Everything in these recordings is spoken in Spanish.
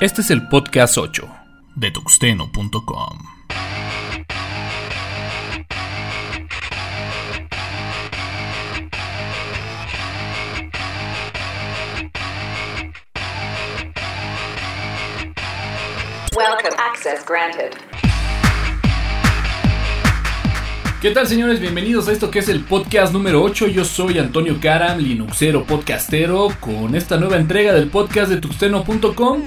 Este es el podcast 8 de tuxteno.com. Welcome. Access granted. ¿Qué tal señores? Bienvenidos a esto que es el podcast número 8. Yo soy Antonio Karam, Linuxero podcastero, con esta nueva entrega del podcast de tuxteno.com.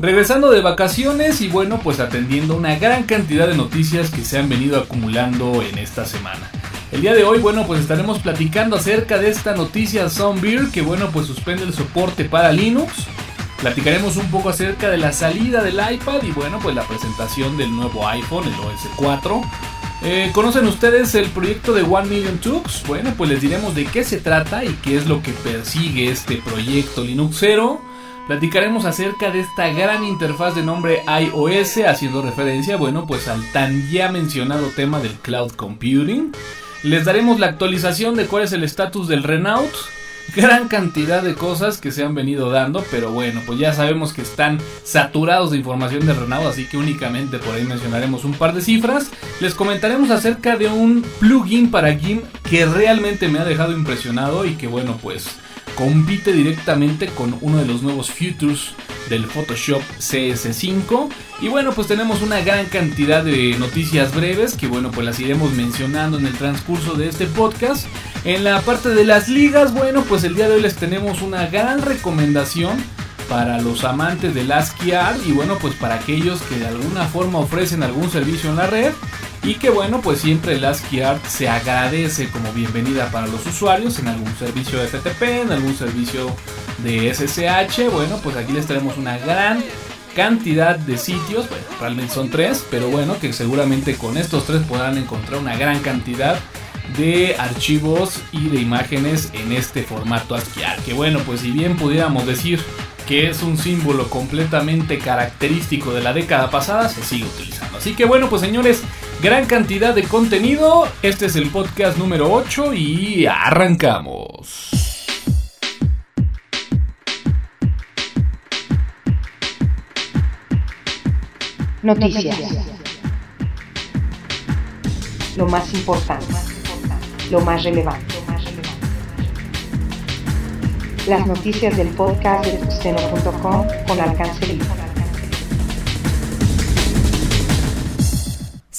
Regresando de vacaciones y bueno, pues atendiendo una gran cantidad de noticias que se han venido acumulando en esta semana. El día de hoy, bueno, pues estaremos platicando acerca de esta noticia Zombie que bueno, pues suspende el soporte para Linux. Platicaremos un poco acerca de la salida del iPad y bueno, pues la presentación del nuevo iPhone, el OS 4. Eh, ¿Conocen ustedes el proyecto de One Million Tux? Bueno, pues les diremos de qué se trata y qué es lo que persigue este proyecto Linuxero. Platicaremos acerca de esta gran interfaz de nombre iOS, haciendo referencia, bueno, pues al tan ya mencionado tema del cloud computing. Les daremos la actualización de cuál es el estatus del Renault. Gran cantidad de cosas que se han venido dando, pero bueno, pues ya sabemos que están saturados de información de Renault, así que únicamente por ahí mencionaremos un par de cifras. Les comentaremos acerca de un plugin para GIMP que realmente me ha dejado impresionado y que bueno, pues compite directamente con uno de los nuevos futures del Photoshop CS5 y bueno pues tenemos una gran cantidad de noticias breves que bueno pues las iremos mencionando en el transcurso de este podcast. En la parte de las ligas bueno pues el día de hoy les tenemos una gran recomendación para los amantes del ASCII y bueno pues para aquellos que de alguna forma ofrecen algún servicio en la red y que bueno pues siempre el ASCII Art se agradece como bienvenida para los usuarios en algún servicio de FTP, en algún servicio de SSH, bueno pues aquí les traemos una gran cantidad de sitios, bueno realmente son tres, pero bueno que seguramente con estos tres podrán encontrar una gran cantidad de archivos y de imágenes en este formato ASCII Art, que bueno pues si bien pudiéramos decir que es un símbolo completamente característico de la década pasada, se sigue utilizando. Así que bueno, pues señores, gran cantidad de contenido. Este es el podcast número 8 y arrancamos. Noticias. Lo más importante. Lo más relevante. Las noticias del podcast de tuxteno.com con alcance libre.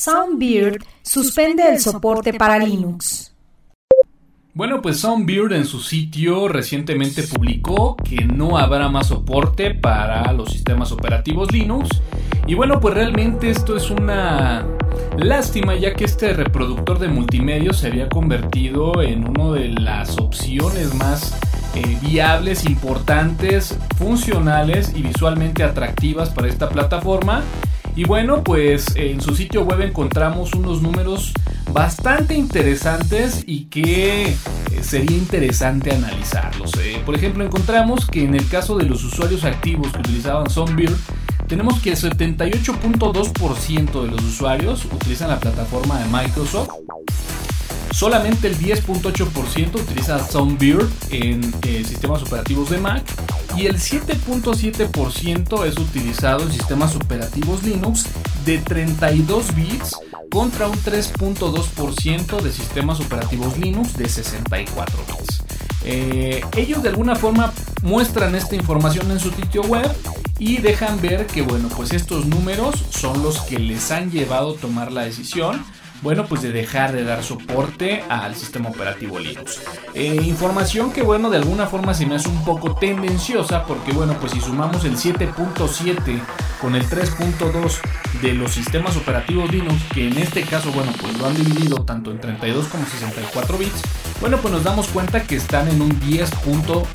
Soundbeard suspende el soporte para Linux. Bueno, pues Soundbeard en su sitio recientemente publicó que no habrá más soporte para los sistemas operativos Linux. Y bueno, pues realmente esto es una lástima ya que este reproductor de multimedia se había convertido en una de las opciones más eh, viables, importantes, funcionales y visualmente atractivas para esta plataforma. Y bueno, pues en su sitio web encontramos unos números bastante interesantes y que eh, sería interesante analizarlos. Eh. Por ejemplo, encontramos que en el caso de los usuarios activos que utilizaban Zombie, tenemos que el 78.2% de los usuarios utilizan la plataforma de Microsoft. Solamente el 10.8% utiliza Soundbeard en eh, sistemas operativos de Mac y el 7.7% es utilizado en sistemas operativos Linux de 32 bits contra un 3.2% de sistemas operativos Linux de 64 bits. Eh, ellos de alguna forma muestran esta información en su sitio web y dejan ver que bueno pues estos números son los que les han llevado a tomar la decisión bueno, pues de dejar de dar soporte al sistema operativo Linux. Eh, información que, bueno, de alguna forma se me hace un poco tendenciosa porque, bueno, pues si sumamos el 7.7 con el 3.2 de los sistemas operativos Linux, que en este caso, bueno, pues lo han dividido tanto en 32 como 64 bits, bueno, pues nos damos cuenta que están en un 10.9%.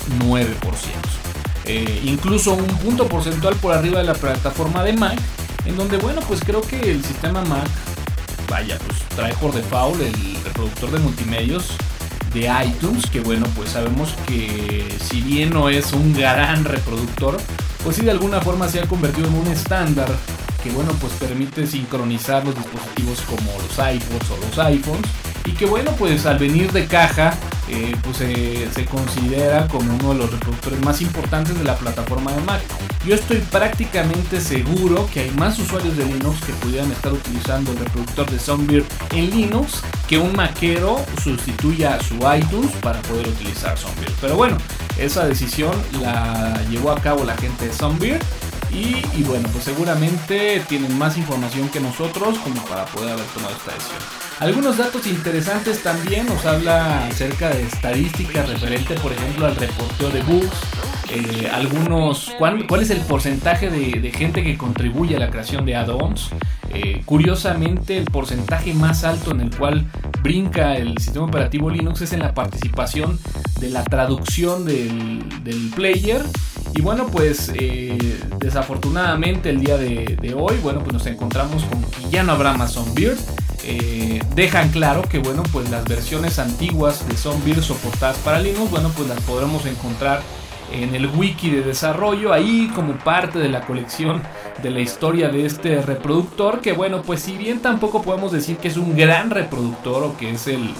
Eh, incluso un punto porcentual por arriba de la plataforma de Mac, en donde, bueno, pues creo que el sistema Mac vaya, pues trae por default el reproductor de multimedios de iTunes, que bueno, pues sabemos que si bien no es un gran reproductor, pues sí de alguna forma se ha convertido en un estándar que bueno, pues permite sincronizar los dispositivos como los iPods o los iPhones y que bueno, pues al venir de caja eh, pues se considera como uno de los reproductores más importantes de la plataforma de Mac. Yo estoy prácticamente seguro que hay más usuarios de Linux que pudieran estar utilizando el reproductor de Songbird en Linux que un maquero sustituya su iTunes para poder utilizar Songbird. Pero bueno, esa decisión la llevó a cabo la gente de Songbird y, bueno, pues seguramente tienen más información que nosotros como para poder haber tomado esta decisión. Algunos datos interesantes también nos habla acerca de estadísticas referente, por ejemplo, al reporteo de bugs. Eh, algunos, ¿cuál, es el porcentaje de, gente que contribuye a la creación de add-ons? Eh, curiosamente, el porcentaje más alto en el cual brinca el sistema operativo Linux es en la participación de la traducción del, del player y bueno, pues eh, desafortunadamente el día de, hoy, bueno, pues nos encontramos con que ya no habrá más Zombie eh, dejan claro que bueno, pues las versiones antiguas de Zombie soportadas para Linux, bueno, pues las podremos encontrar en el wiki de desarrollo, ahí como parte de la colección de la historia de este reproductor, que bueno, pues si bien tampoco podemos decir que es un gran reproductor o que es el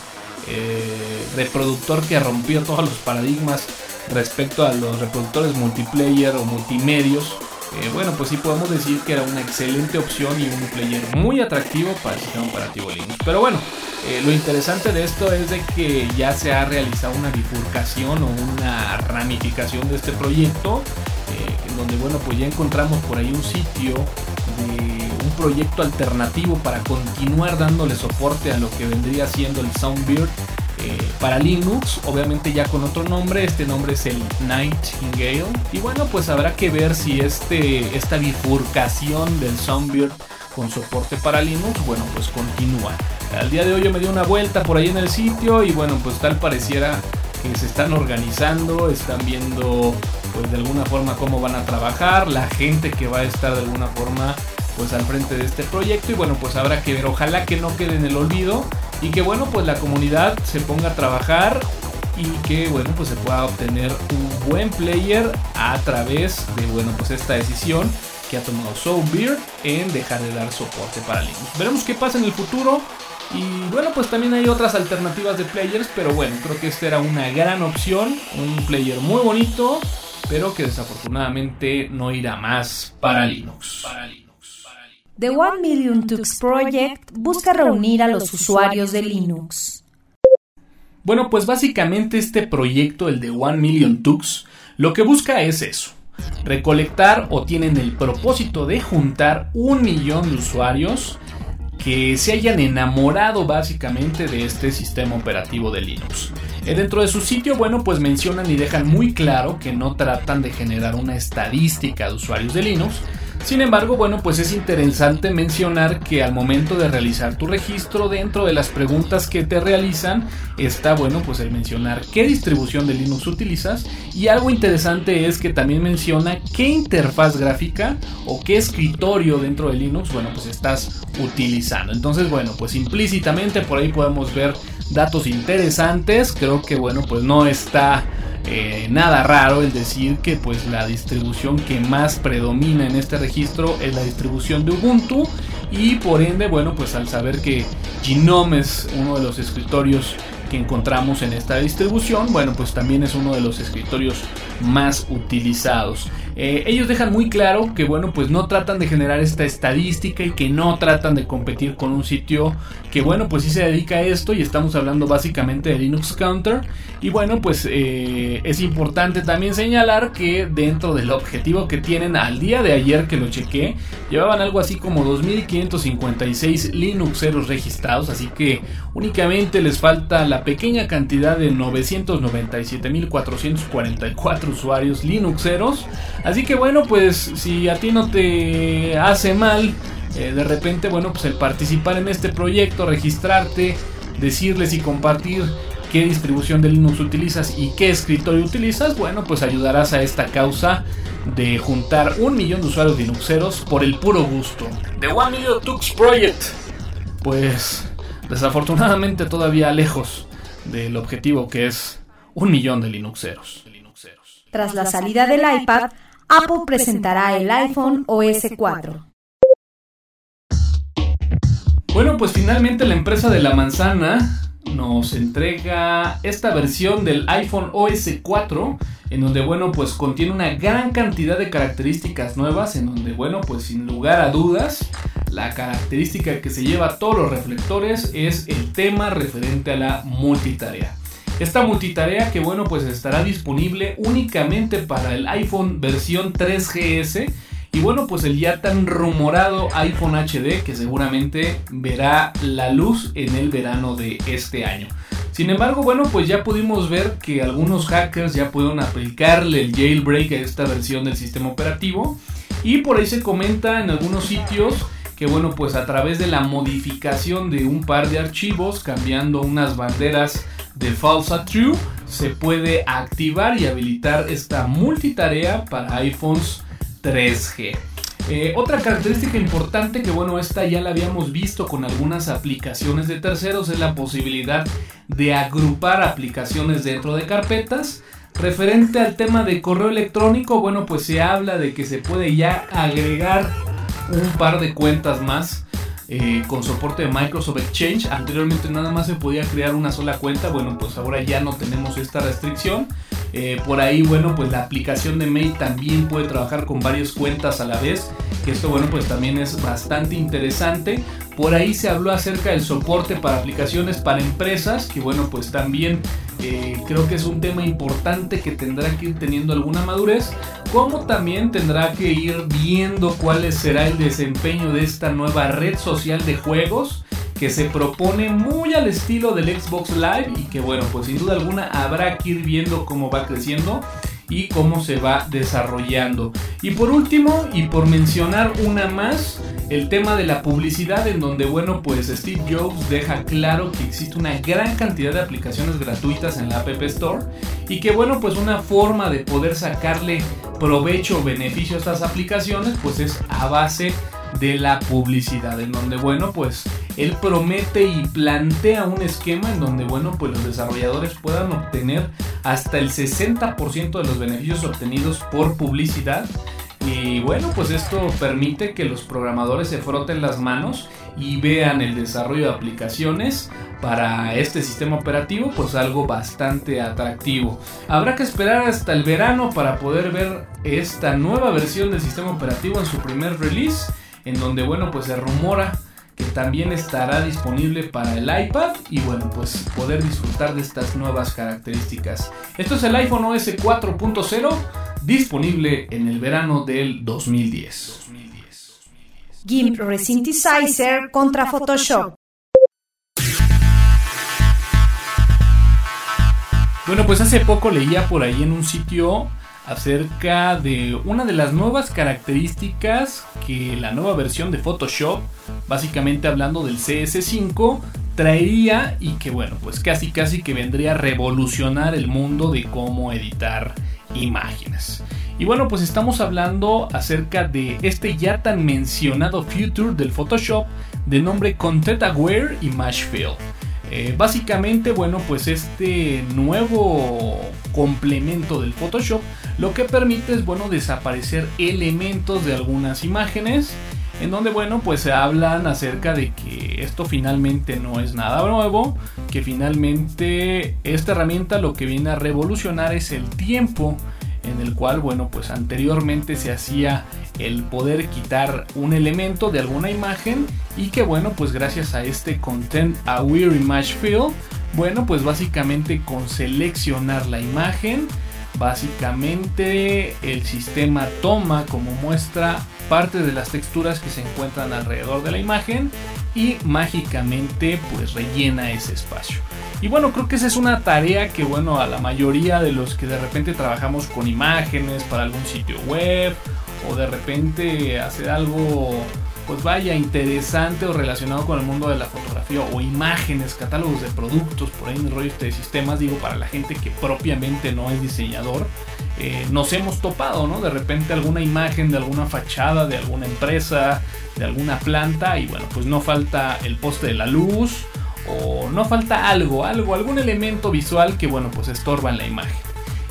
eh, reproductor que rompió todos los paradigmas respecto a los reproductores multiplayer o multimedios, eh, bueno, pues sí podemos decir que era una excelente opción y un player muy atractivo para el sistema operativo Linux. Pero bueno, eh, lo interesante de esto es de que ya se ha realizado una bifurcación o una ramificación de este proyecto, eh, donde bueno, pues ya encontramos por ahí un sitio de un proyecto alternativo para continuar dándole soporte a lo que vendría siendo el Soundbeard eh, para Linux, obviamente ya con otro nombre, este nombre es el Nightingale. Y bueno, pues habrá que ver si este, esta bifurcación del Soundbeard con soporte para Linux, bueno, pues continúa. Al día de hoy yo me di una vuelta por ahí en el sitio y bueno, pues tal pareciera que se están organizando, están viendo pues de alguna forma cómo van a trabajar, la gente que va a estar de alguna forma pues al frente de este proyecto y bueno, pues habrá que ver, ojalá que no quede en el olvido y que bueno pues la comunidad se ponga a trabajar y que bueno pues se pueda obtener un buen player a través de bueno pues esta decisión que ha tomado Soulbeard en dejar de dar soporte para Linux. Veremos qué pasa en el futuro. Y bueno, pues también hay otras alternativas de players, pero bueno, creo que esta era una gran opción, un player muy bonito, pero que desafortunadamente no irá más para Linux. Para Linux. The One Million Tux Project busca reunir a los usuarios de Linux. Bueno, pues básicamente este proyecto, el de One Million Tux, lo que busca es eso. Recolectar o tienen el propósito de juntar un millón de usuarios que se hayan enamorado básicamente de este sistema operativo de Linux. Eh, dentro de su sitio, bueno, pues mencionan y dejan muy claro que no tratan de generar una estadística de usuarios de Linux, sin embargo, bueno, pues es interesante mencionar que al momento de realizar tu registro, dentro de las preguntas que te realizan, está, bueno, pues el mencionar qué distribución de Linux utilizas y algo interesante es que también menciona qué interfaz gráfica o qué escritorio dentro de Linux, bueno, pues estás utilizando. Entonces, bueno, pues implícitamente por ahí podemos ver datos interesantes. Creo que, bueno, pues no está eh, nada raro el decir que pues la distribución que más predomina en este registro es la distribución de Ubuntu y por ende bueno pues al saber que Gnome es uno de los escritorios que encontramos en esta distribución bueno pues también es uno de los escritorios más utilizados eh, ellos dejan muy claro que bueno pues no tratan de generar esta estadística y que no tratan de competir con un sitio que bueno pues sí se dedica a esto y estamos hablando básicamente de Linux Counter. Y bueno pues eh, es importante también señalar que dentro del objetivo que tienen al día de ayer que lo chequé llevaban algo así como 2556 Linuxeros registrados así que únicamente les falta la pequeña cantidad de 997.444 usuarios Linuxeros Así que bueno, pues si a ti no te hace mal, eh, de repente, bueno, pues el participar en este proyecto, registrarte, decirles y compartir qué distribución de Linux utilizas y qué escritorio utilizas, bueno, pues ayudarás a esta causa de juntar un millón de usuarios Linuxeros por el puro gusto. The One Million Tux Project, pues desafortunadamente todavía lejos del objetivo que es un millón de Linuxeros. Tras la salida del iPad, Apple presentará el iPhone OS 4. Bueno, pues finalmente la empresa de la manzana nos entrega esta versión del iPhone OS 4 en donde bueno pues contiene una gran cantidad de características nuevas en donde bueno pues sin lugar a dudas la característica que se lleva a todos los reflectores es el tema referente a la multitarea. Esta multitarea que bueno pues estará disponible únicamente para el iPhone versión 3GS y bueno pues el ya tan rumorado iPhone HD que seguramente verá la luz en el verano de este año. Sin embargo, bueno, pues ya pudimos ver que algunos hackers ya pudieron aplicarle el jailbreak a esta versión del sistema operativo y por ahí se comenta en algunos sitios que bueno, pues a través de la modificación de un par de archivos, cambiando unas banderas de false a true, se puede activar y habilitar esta multitarea para iPhones 3G. Eh, otra característica importante que bueno, esta ya la habíamos visto con algunas aplicaciones de terceros es la posibilidad de agrupar aplicaciones dentro de carpetas. Referente al tema de correo electrónico, bueno, pues se habla de que se puede ya agregar un par de cuentas más eh, con soporte de Microsoft Exchange. Anteriormente nada más se podía crear una sola cuenta, bueno, pues ahora ya no tenemos esta restricción. Eh, por ahí, bueno, pues la aplicación de Mail también puede trabajar con varias cuentas a la vez. Que esto, bueno, pues también es bastante interesante. Por ahí se habló acerca del soporte para aplicaciones para empresas, que bueno, pues también eh, creo que es un tema importante que tendrá que ir teniendo alguna madurez, como también tendrá que ir viendo cuál será el desempeño de esta nueva red social de juegos que se propone muy al estilo del Xbox Live y que bueno, pues sin duda alguna habrá que ir viendo cómo va creciendo y cómo se va desarrollando. Y por último, y por mencionar una más, el tema de la publicidad en donde, bueno, pues Steve Jobs deja claro que existe una gran cantidad de aplicaciones gratuitas en la App Store y que, bueno, pues una forma de poder sacarle provecho o beneficio a estas aplicaciones, pues es a base de la publicidad, en donde, bueno, pues él promete y plantea un esquema en donde, bueno, pues los desarrolladores puedan obtener hasta el 60% de los beneficios obtenidos por publicidad. Y bueno, pues esto permite que los programadores se froten las manos y vean el desarrollo de aplicaciones para este sistema operativo, pues algo bastante atractivo. Habrá que esperar hasta el verano para poder ver esta nueva versión del sistema operativo en su primer release en donde bueno pues se rumora que también estará disponible para el iPad y bueno pues poder disfrutar de estas nuevas características. Esto es el iPhone OS 4.0 disponible en el verano del 2010. GIMP Resynthesizer contra Photoshop. Bueno, pues hace poco leía por ahí en un sitio acerca de una de las nuevas características que la nueva versión de Photoshop, básicamente hablando del CS5, traería y que bueno, pues casi casi que vendría a revolucionar el mundo de cómo editar imágenes. Y bueno, pues estamos hablando acerca de este ya tan mencionado future del Photoshop de nombre Content Aware Image Fill. Eh, básicamente, bueno, pues este nuevo complemento del Photoshop lo que permite es, bueno, desaparecer elementos de algunas imágenes en donde, bueno, pues se hablan acerca de que esto finalmente no es nada nuevo, que finalmente esta herramienta lo que viene a revolucionar es el tiempo en el cual, bueno, pues anteriormente se hacía el poder quitar un elemento de alguna imagen y que, bueno, pues gracias a este Content Aware Image Fill, bueno, pues básicamente con seleccionar la imagen, básicamente el sistema toma como muestra parte de las texturas que se encuentran alrededor de la imagen y mágicamente pues rellena ese espacio. Y bueno, creo que esa es una tarea que bueno, a la mayoría de los que de repente trabajamos con imágenes para algún sitio web o de repente hacer algo pues vaya interesante o relacionado con el mundo de la fotografía o imágenes, catálogos de productos, por ahí en el rollo de sistemas, digo, para la gente que propiamente no es diseñador, eh, nos hemos topado, ¿no? De repente alguna imagen de alguna fachada de alguna empresa, de alguna planta y bueno, pues no falta el poste de la luz o no falta algo, algo, algún elemento visual que bueno, pues estorba en la imagen.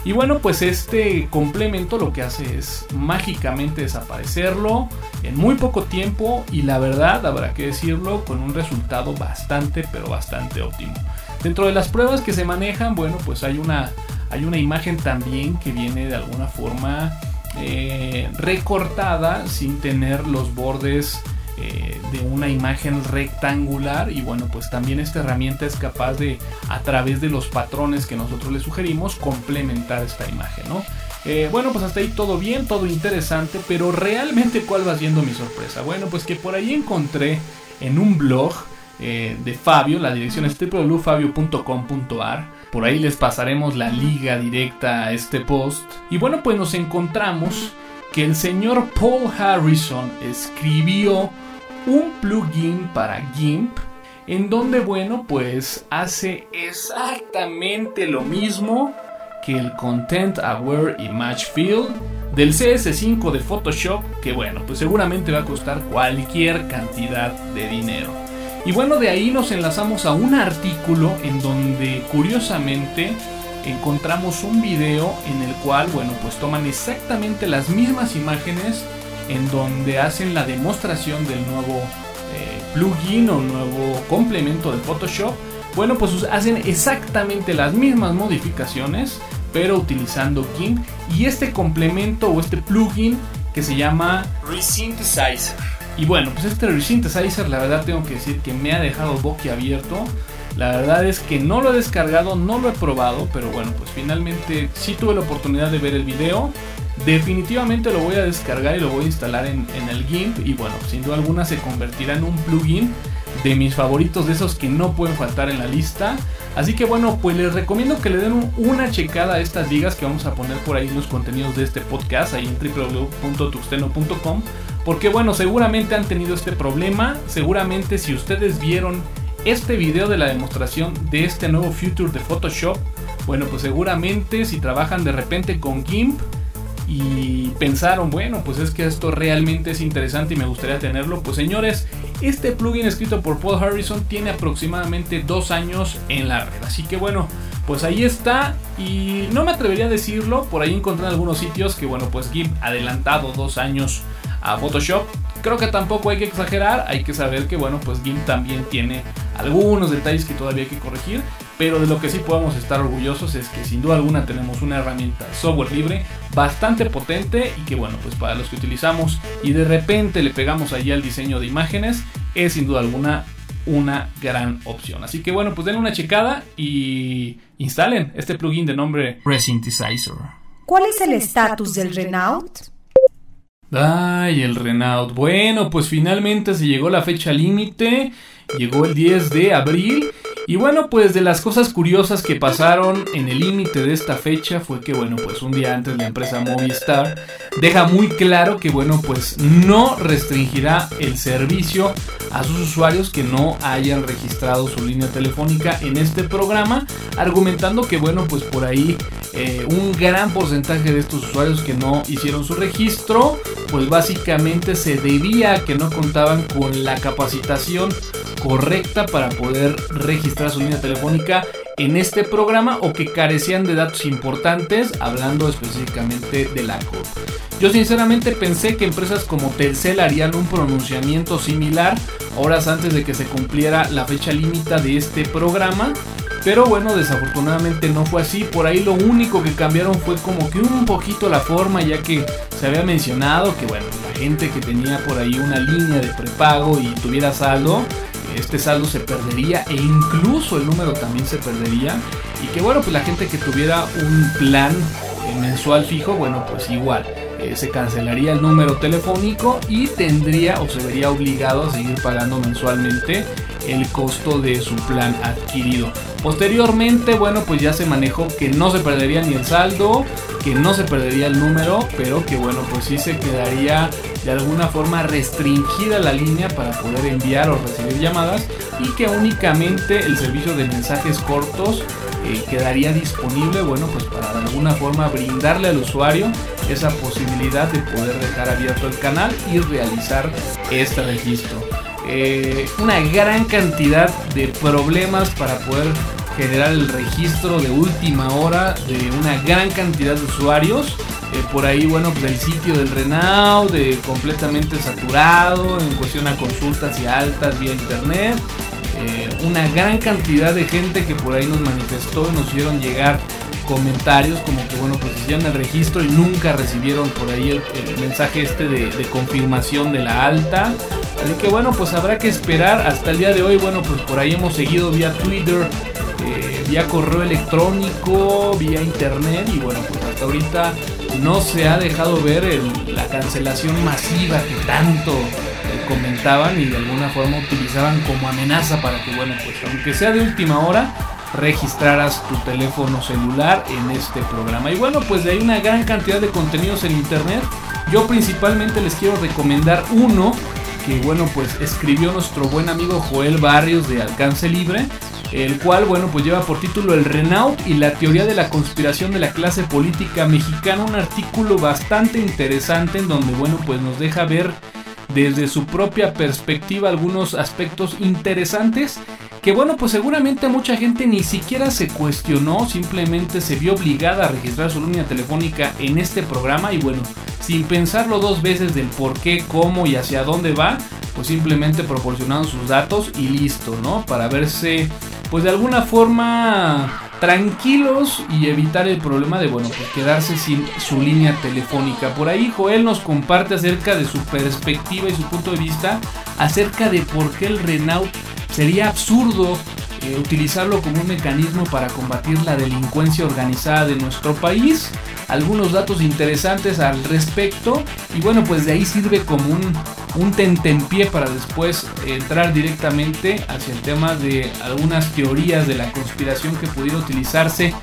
Y bueno, pues este complemento lo que hace es mágicamente desaparecerlo en muy poco tiempo y la verdad, habrá que decirlo, con un resultado bastante, pero bastante óptimo. Dentro de las pruebas que se manejan, bueno, pues hay una, hay una imagen también que viene de alguna forma eh, recortada sin tener los bordes eh, de una imagen rectangular. Y bueno pues también esta herramienta es capaz de a través de los patrones que nosotros le sugerimos complementar esta imagen ¿no? Eh, bueno pues hasta ahí todo bien todo interesante pero realmente cuál va siendo mi sorpresa bueno pues que por ahí encontré en un blog de Fabio la dirección es www.fabio.com.ar por ahí les pasaremos la liga directa a este post y bueno pues nos encontramos que el señor Paul Harrison escribió un plugin para GIMP en donde, bueno, pues hace exactamente lo mismo que el Content Aware Image Field del CS5 de Photoshop, que bueno, pues seguramente va a costar cualquier cantidad de dinero. Y bueno, de ahí nos enlazamos a un artículo en donde curiosamente encontramos un video en el cual, bueno, pues toman exactamente las mismas imágenes en donde hacen la demostración del nuevo eh, plugin o nuevo complemento de Photoshop. Bueno, pues hacen exactamente las mismas modificaciones, pero utilizando GIMP y este complemento o este plugin que se llama Resynthesizer. Y bueno, pues este Resynthesizer la verdad tengo que decir que me ha dejado boquiabierto. La verdad es que no lo he descargado, no lo he probado, pero bueno, pues finalmente sí tuve la oportunidad de ver el video. Definitivamente lo voy a descargar y lo voy a instalar en, el GIMP y bueno, sin duda alguna se convertirá en un plugin de mis favoritos, de esos que no pueden faltar en la lista. Así que bueno, pues les recomiendo que le den una checada a estas ligas que vamos a poner por ahí en los contenidos de este podcast, ahí en www.tuxteno.com. Porque bueno, seguramente han tenido este problema, seguramente si ustedes vieron este video de la demostración de este nuevo Future de Photoshop, bueno, pues seguramente si trabajan de repente con GIMP, y pensaron, bueno, pues es que esto realmente es interesante y me gustaría tenerlo. Pues señores, este plugin escrito por Paul Harrison tiene aproximadamente dos años en la red. Así que bueno, pues ahí está. Y no me atrevería a decirlo, por ahí encontré en algunos sitios que bueno, pues GIMP adelantado dos años a Photoshop. Creo que tampoco hay que exagerar, hay que saber que bueno, pues GIMP también tiene algunos detalles que todavía hay que corregir, pero de lo que sí podemos estar orgullosos es que sin duda alguna tenemos una herramienta software libre bastante potente y que bueno, pues para los que utilizamos y de repente le pegamos allí al diseño de imágenes, es sin duda alguna una gran opción. Así que bueno, pues denle una checada y instalen este plugin de nombre Resynthesizer. ¿Cuál es el estatus del Renault? Ay, el Renault. Bueno, pues finalmente se llegó la fecha límite. Llegó el 10 de abril. Y bueno, pues de las cosas curiosas que pasaron en el límite de esta fecha fue que, bueno, pues un día antes la empresa Movistar deja muy claro que, bueno, pues no restringirá el servicio a sus usuarios que no hayan registrado su línea telefónica en este programa, argumentando que, bueno, pues por ahí eh, un gran porcentaje de estos usuarios que no hicieron su registro, pues básicamente se debía a que no contaban con la capacitación correcta para poder registrar su línea telefónica en este programa o que carecían de datos importantes, hablando específicamente de la COP. Yo sinceramente pensé que empresas como Telcel harían un pronunciamiento similar horas antes de que se cumpliera la fecha límite de este programa, pero bueno, desafortunadamente no fue así. Por ahí lo único que cambiaron fue como que un poquito la forma, ya que se había mencionado que bueno, la gente que tenía por ahí una línea de prepago y tuviera saldo, este saldo se perdería e incluso el número también se perdería. Y que bueno, pues la gente que tuviera un plan mensual fijo, bueno, pues igual. Eh, se cancelaría el número telefónico y tendría o se vería obligado a seguir pagando mensualmente el costo de su plan adquirido. Posteriormente, bueno, pues ya se manejó que no se perdería ni el saldo, que no se perdería el número, pero que bueno, pues sí se quedaría de alguna forma restringida la línea para poder enviar o recibir llamadas y que únicamente el servicio de mensajes cortos eh, quedaría disponible, bueno, pues para de alguna forma brindarle al usuario esa posibilidad de poder dejar abierto el canal y realizar este registro. Eh, una gran cantidad de problemas para poder generar el registro de última hora de una gran cantidad de usuarios. Eh, por ahí, bueno, pues el sitio del Renault de completamente saturado en cuestión a consultas y altas vía internet. eh, una gran cantidad de gente que por ahí nos manifestó y nos hicieron llegar comentarios como que bueno pues hicieron el registro y nunca recibieron por ahí el, mensaje este de, confirmación de la alta así que bueno pues habrá que esperar hasta el día de hoy bueno pues por ahí hemos seguido vía Twitter eh, vía correo electrónico vía internet y bueno pues hasta ahorita no se ha dejado ver la cancelación masiva que tanto comentaban y de alguna forma utilizaban como amenaza para que bueno pues aunque sea de última hora registraras tu teléfono celular en este programa. Y bueno, pues de ahí una gran cantidad de contenidos en internet. Yo principalmente les quiero recomendar uno que bueno, pues escribió nuestro buen amigo Joel Barrios de Alcance Libre, el cual bueno, pues lleva por título El Renault y la teoría de la conspiración de la clase política mexicana, un artículo bastante interesante en donde bueno, pues nos deja ver desde su propia perspectiva algunos aspectos interesantes que bueno, pues seguramente mucha gente ni siquiera se cuestionó, simplemente se vio obligada a registrar su línea telefónica en este programa y bueno, sin pensarlo dos veces del por qué, cómo y hacia dónde va, pues simplemente proporcionaron sus datos y listo, ¿no? Para verse, pues de alguna forma tranquilos y evitar el problema de, bueno, pues quedarse sin su línea telefónica. Por ahí Joel nos comparte acerca de su perspectiva y su punto de vista acerca de por qué el Renault sería absurdo eh, utilizarlo como un mecanismo para combatir la delincuencia organizada de nuestro país. Algunos datos interesantes al respecto y bueno pues de ahí sirve como un, un tentempié para después entrar directamente hacia el tema de algunas teorías de la conspiración que pudiera utilizarse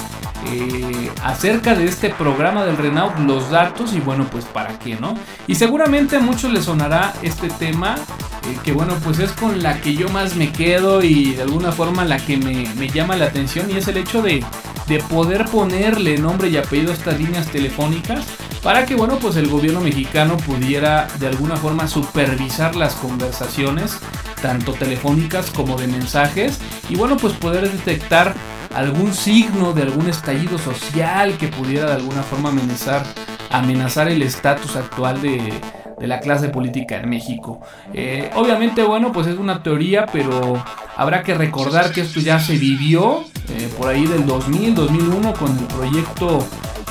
eh, acerca de este programa del Renault, los datos y bueno, pues para qué, ¿no? Y seguramente a muchos les sonará este tema, que bueno, pues es con la que yo más me quedo y de alguna forma la que me, me llama la atención y es el hecho de, de poder ponerle nombre y apellido a estas líneas telefónicas para que bueno pues el gobierno mexicano pudiera de alguna forma supervisar las conversaciones tanto telefónicas como de mensajes y bueno pues poder detectar algún signo de algún estallido social que pudiera de alguna forma amenazar, amenazar el estatus actual de, la clase política en México. Eh, obviamente, bueno, pues es una teoría, pero habrá que recordar que esto ya se vivió eh, por ahí del 2000, 2001 con el proyecto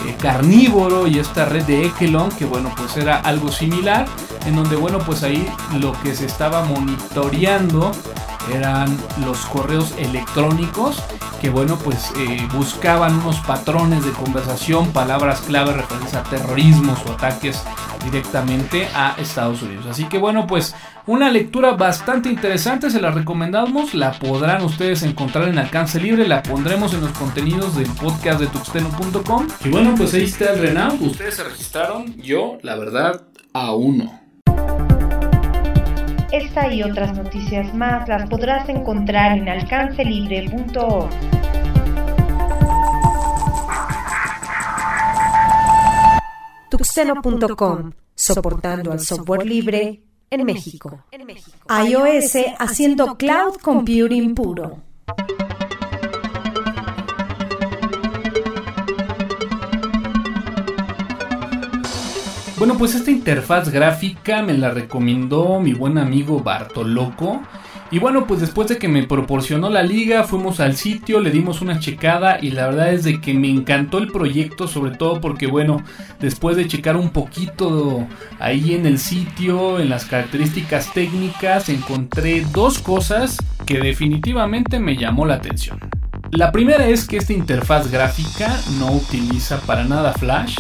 eh, carnívoro y esta red de Ekelon, que bueno, pues era algo similar, en donde bueno, pues ahí lo que se estaba monitoreando eran los correos electrónicos que bueno pues buscaban unos patrones de conversación, palabras clave referentes a terrorismos o ataques directamente a Estados Unidos. Así que bueno pues una lectura bastante interesante, se la recomendamos, la podrán ustedes encontrar en alcance libre, la pondremos en los contenidos del podcast de tuxteno.com. Y bueno pues ahí está el Renault, ustedes se registraron, yo la verdad aún no. Esta y otras noticias más las podrás encontrar en alcancelibre.org. Tuxeno.com, soportando al software libre en México. iOS haciendo cloud computing puro. Bueno, pues esta interfaz gráfica me la recomendó mi buen amigo Bartoloco. Y bueno, pues después de que me proporcionó la liga, fuimos al sitio, le dimos una checada y la verdad es de que me encantó el proyecto, sobre todo porque bueno, después de checar un poquito ahí en el sitio, en las características técnicas, encontré dos cosas que definitivamente me llamó la atención. La primera es que esta interfaz gráfica no utiliza para nada Flash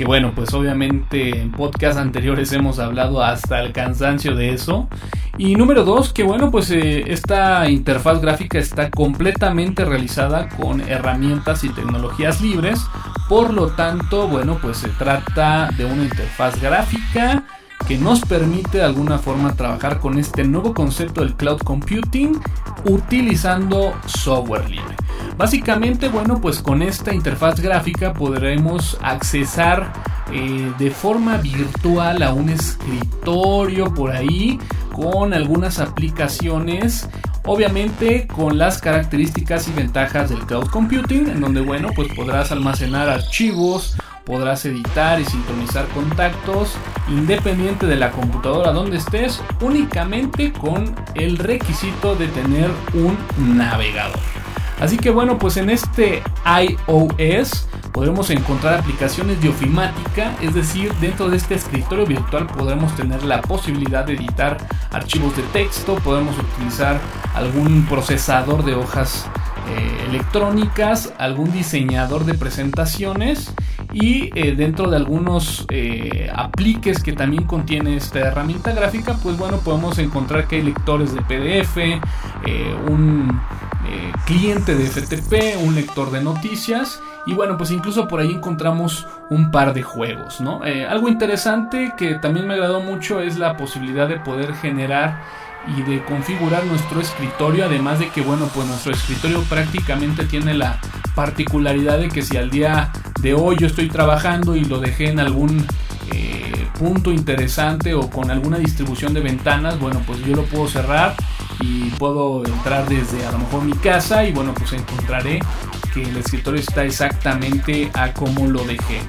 que bueno, pues obviamente en podcast anteriores hemos hablado hasta el cansancio de eso. Y número dos, que bueno, pues eh, esta interfaz gráfica está completamente realizada con herramientas y tecnologías libres. Por lo tanto, bueno, pues se trata de una interfaz gráfica que nos permite de alguna forma trabajar con este nuevo concepto del cloud computing utilizando software libre. Básicamente, bueno, pues con esta interfaz gráfica podremos accesar eh, de forma virtual a un escritorio por ahí con algunas aplicaciones obviamente con las características y ventajas del cloud computing en donde bueno pues podrás almacenar archivos podrás editar y sincronizar contactos independiente de la computadora donde estés, únicamente con el requisito de tener un navegador. Así que bueno, pues en este iOS podremos encontrar aplicaciones de ofimática, es decir, dentro de este escritorio virtual podremos tener la posibilidad de editar archivos de texto, podemos utilizar algún procesador de hojas eh, electrónicas, algún diseñador de presentaciones y eh, dentro de algunos eh, apliques que también contiene esta herramienta gráfica, pues bueno, podemos encontrar que hay lectores de PDF, un cliente de FTP, un lector de noticias y bueno, pues incluso por ahí encontramos un par de juegos, ¿no? algo interesante que también me agradó mucho es la posibilidad de poder generar y de configurar nuestro escritorio, además de que bueno, pues nuestro escritorio prácticamente tiene la particularidad de que si al día de hoy yo estoy trabajando y lo dejé en algún eh, punto interesante o con alguna distribución de ventanas, bueno, pues yo lo puedo cerrar y puedo entrar desde a lo mejor mi casa y bueno, pues encontraré que el escritorio está exactamente a como lo dejé.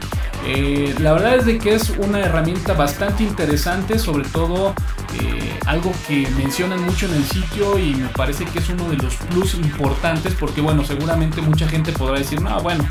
Eh, la verdad es de que es una herramienta bastante interesante, sobre todo eh, algo que mencionan mucho en el sitio y me parece que es uno de los plus importantes porque bueno, seguramente mucha gente podrá decir, no, bueno,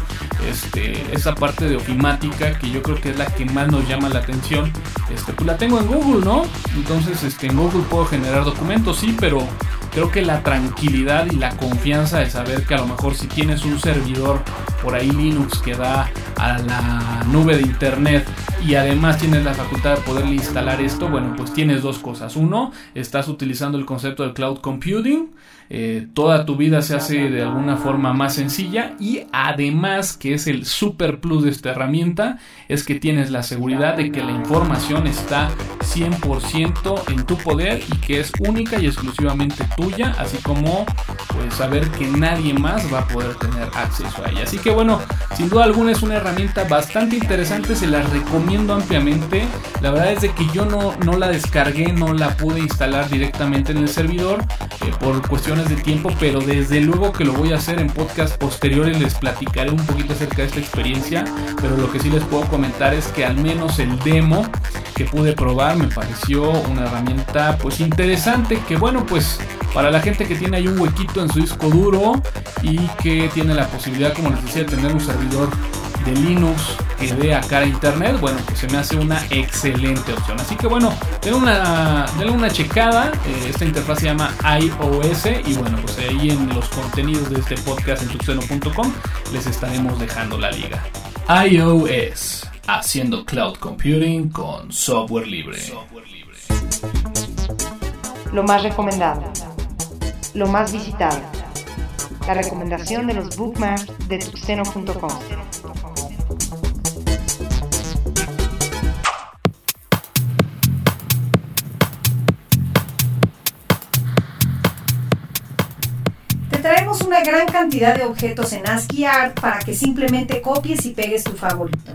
este, esa parte de ofimática que yo creo que es la que más nos llama la atención, este, pues la tengo en Google, ¿no? Entonces este, en Google puedo generar documentos, sí, pero creo que la tranquilidad y la confianza de saber que a lo mejor si tienes un servidor por ahí Linux que da a la nube de internet y además tienes la facultad de poderle instalar esto, bueno, pues tienes dos cosas. Uno, estás utilizando el concepto del cloud computing, eh, toda tu vida se hace de alguna forma más sencilla y además que es el super plus de esta herramienta, es que tienes la seguridad de que la información está 100% en tu poder y que es única y exclusivamente tuya, así como pues saber que nadie más va a poder tener acceso a ella. Así que bueno, sin duda alguna es una herramienta bastante interesante, se la recomiendo ampliamente. La verdad es de que yo no, no la descargué, no la pude instalar directamente en el servidor eh, por cuestiones de tiempo, pero desde luego que lo voy a hacer en podcast posteriores, les platicaré un poquito acerca de esta experiencia, pero lo que sí les puedo comentar es que al menos el demo que pude probar me pareció una herramienta pues interesante, que bueno pues para la gente que tiene ahí un huequito en su disco duro y que tiene la posibilidad como les decía de tener un servidor de Linux que dé a cara a internet, bueno, pues se me hace una excelente opción. Así que bueno, denle una, una checada. Eh, esta interfaz se llama iOS y bueno, pues ahí en los contenidos de este podcast en tuxeno.com les estaremos dejando la liga. iOS, haciendo cloud computing con software libre. Lo más recomendado. Lo más visitado. La recomendación de los bookmarks de tuxeno.com. traemos una gran cantidad de objetos en ASCII Art para que simplemente copies y pegues tu favorito.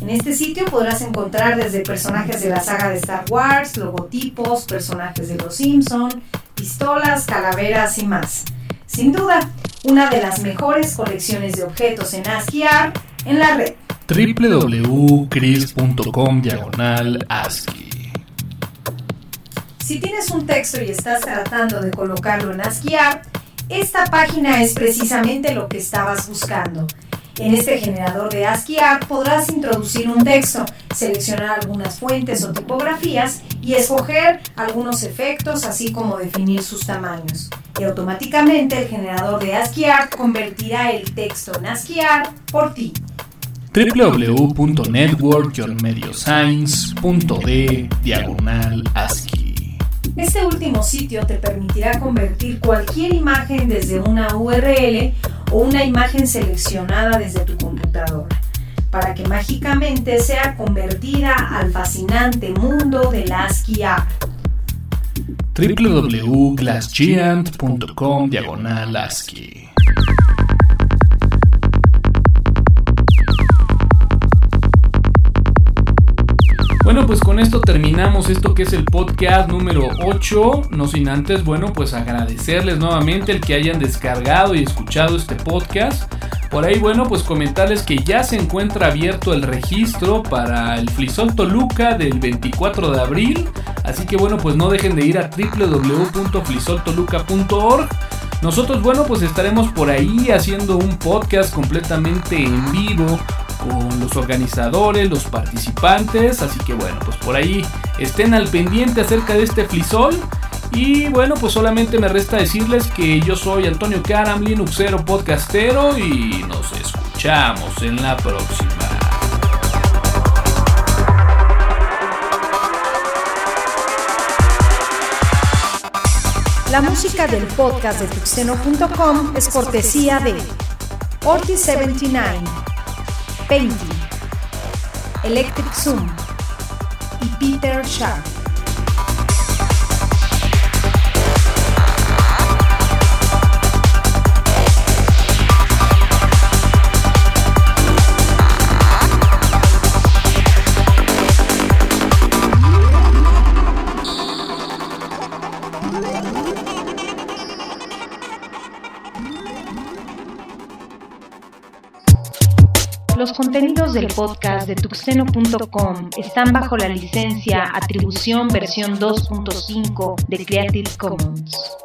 En este sitio podrás encontrar desde personajes de la saga de Star Wars, logotipos, personajes de Los Simpson, pistolas, calaveras y más. Sin duda, una de las mejores colecciones de objetos en ASCII Art en la red. www.chris.com diagonal ASCII. Si tienes un texto y estás tratando de colocarlo en ASCII Art, esta página es precisamente lo que estabas buscando. En este generador de ASCII podrás introducir un texto, seleccionar algunas fuentes o tipografías y escoger algunos efectos, así como definir sus tamaños. Y automáticamente el generador de ASCII convertirá el texto en ASCII por ti www.networkyourmedioscience.de diagonal ASCII este último sitio te permitirá convertir cualquier imagen desde una URL o una imagen seleccionada desde tu computadora, para que mágicamente sea convertida al fascinante mundo del ASCII Art. www.glassgiant.com diagonal ASCII Bueno, pues con esto terminamos esto que es el podcast número 8. No sin antes, bueno, pues agradecerles nuevamente el que hayan descargado y escuchado este podcast. Por ahí, bueno, pues comentarles que ya se encuentra abierto el registro para el Flisol Toluca del 24 de abril. Así que bueno, pues no dejen de ir a www.flisoltoluca.org. Nosotros, bueno, pues estaremos por ahí haciendo un podcast completamente en vivo con los organizadores, los participantes. Así que bueno, pues por ahí estén al pendiente acerca de este Flisol. Y bueno, pues solamente me resta decirles que yo soy Antonio Karam, Linuxero podcastero y nos escuchamos en la próxima. La música del podcast de tuxeno.com es cortesía de Ortiz79, Painting, Electric Zoom y Peter Sharp. Los contenidos del podcast de tuxeno.com están bajo la licencia Atribución versión 2.5 de Creative Commons.